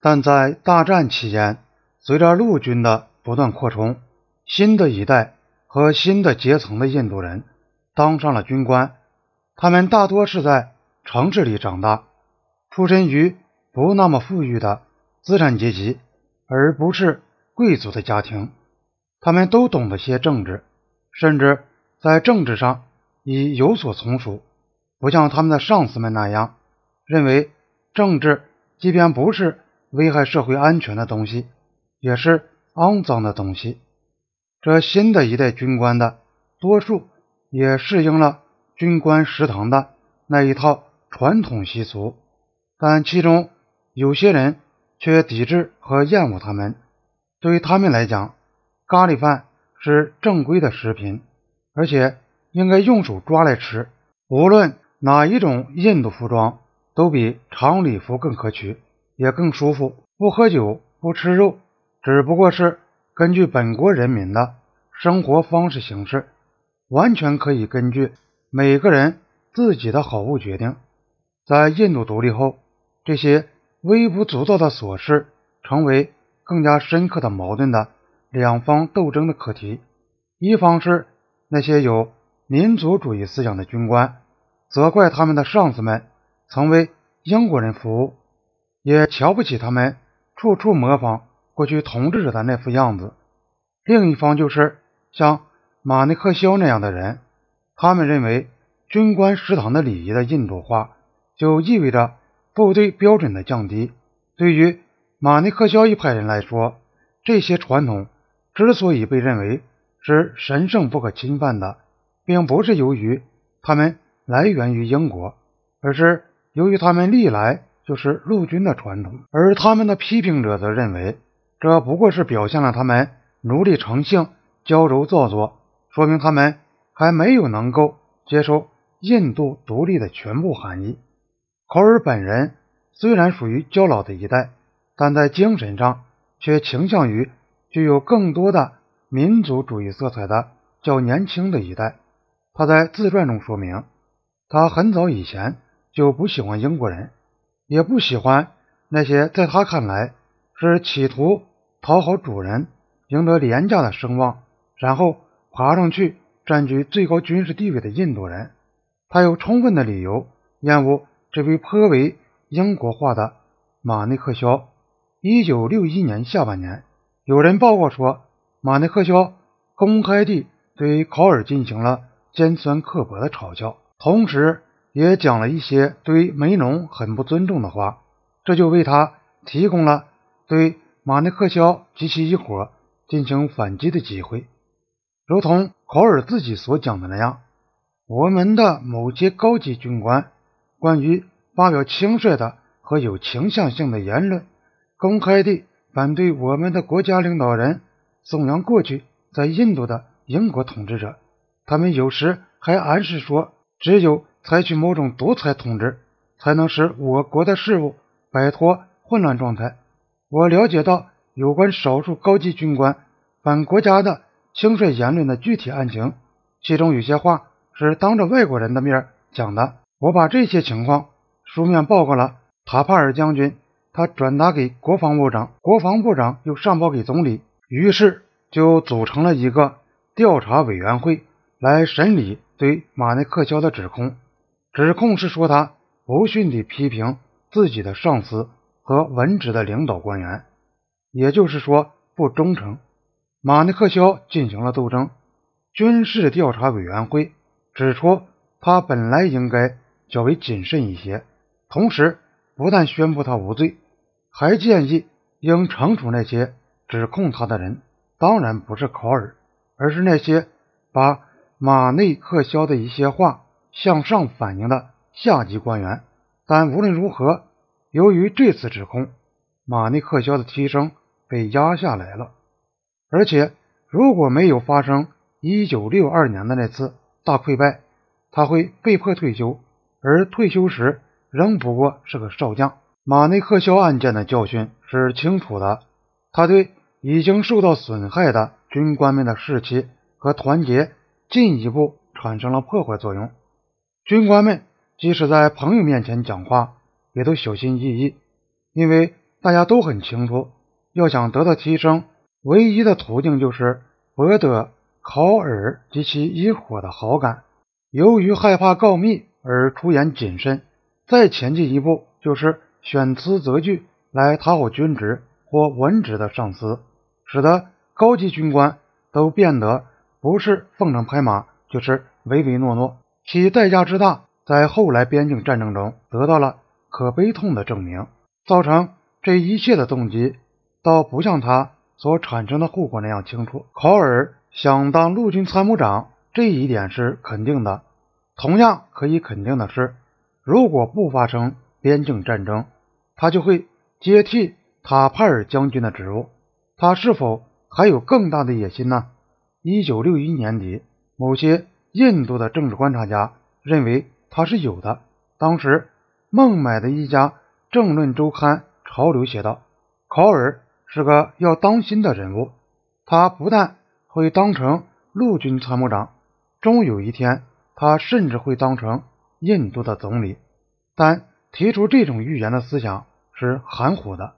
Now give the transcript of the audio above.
但在大战期间，随着陆军的不断扩充，新的一代和新的阶层的印度人当上了军官。他们大多是在城市里长大，出身于不那么富裕的资产阶级，而不是贵族的家庭。他们都懂得些政治，甚至在政治上已有所从属，不像他们的上司们那样认为政治即便不是危害社会安全的东西，也是肮脏的东西。这新的一代军官的多数也适应了。军官食堂的那一套传统习俗，但其中有些人却抵制和厌恶他们。对于他们来讲，咖喱饭是正规的食品，而且应该用手抓来吃。无论哪一种印度服装，都比长礼服更可取，也更舒服。不喝酒，不吃肉，只不过是根据本国人民的生活方式形式，完全可以根据。每个人自己的好恶决定，在印度独立后，这些微不足道的琐事成为更加深刻的矛盾的两方斗争的课题。一方是那些有民族主义思想的军官，责怪他们的上司们曾为英国人服务，也瞧不起他们处处模仿过去统治者的那副样子；另一方就是像马内克肖那样的人。他们认为，军官食堂的礼仪的印度化，就意味着部队标准的降低。对于马尼克肖一派人来说，这些传统之所以被认为是神圣不可侵犯的，并不是由于他们来源于英国，而是由于他们历来就是陆军的传统。而他们的批评者则认为，这不过是表现了他们奴隶成性、娇柔造作，说明他们。还没有能够接受印度独立的全部含义。考尔本人虽然属于较老的一代，但在精神上却倾向于具有更多的民族主义色彩的较年轻的一代。他在自传中说明，他很早以前就不喜欢英国人，也不喜欢那些在他看来是企图讨好主人、赢得廉价的声望，然后爬上去。占据最高军事地位的印度人，他有充分的理由厌恶这位颇为英国化的马内克肖。一九六一年下半年，有人报告说，马内克肖公开地对考尔进行了尖酸刻薄的嘲笑，同时也讲了一些对梅农很不尊重的话，这就为他提供了对马内克肖及其一伙进行反击的机会。如同考尔自己所讲的那样，我们的某些高级军官关于发表轻率的和有倾向性的言论，公开地反对我们的国家领导人，颂扬过去在印度的英国统治者。他们有时还暗示说，只有采取某种独裁统治，才能使我国的事务摆脱混乱状态。我了解到有关少数高级军官反国家的。轻率言论的具体案情，其中有些话是当着外国人的面讲的。我把这些情况书面报告了塔帕尔将军，他转达给国防部长，国防部长又上报给总理，于是就组成了一个调查委员会来审理对马内克肖的指控。指控是说他不逊地批评自己的上司和文职的领导官员，也就是说不忠诚。马内克肖进行了斗争，军事调查委员会指出，他本来应该较为谨慎一些，同时不但宣布他无罪，还建议应惩处那些指控他的人。当然不是考尔，而是那些把马内克肖的一些话向上反映的下级官员。但无论如何，由于这次指控，马内克肖的提升被压下来了。而且，如果没有发生1962年的那次大溃败，他会被迫退休，而退休时仍不过是个少将。马内克肖案件的教训是清楚的，他对已经受到损害的军官们的士气和团结进一步产生了破坏作用。军官们即使在朋友面前讲话，也都小心翼翼，因为大家都很清楚，要想得到提升，唯一的途径就是博得考尔及其一伙的好感。由于害怕告密而出言谨慎，再前进一步就是选词择句来讨好军职或文职的上司，使得高级军官都变得不是奉承拍马，就是唯唯诺诺。其代价之大，在后来边境战争中得到了可悲痛的证明。造成这一切的动机，倒不像他所产生的后果那样清楚。考尔想当陆军参谋长，这一点是肯定的。同样可以肯定的是，如果不发生边境战争，他就会接替塔帕尔将军的职务。他是否还有更大的野心呢？一九六一年底，某些印度的政治观察家认为他是有的。当时，孟买的一家。政论周刊潮流写道：“考尔是个要当心的人物，他不但会当成陆军参谋长，终有一天，他甚至会当成印度的总理。但提出这种预言的思想是含糊的。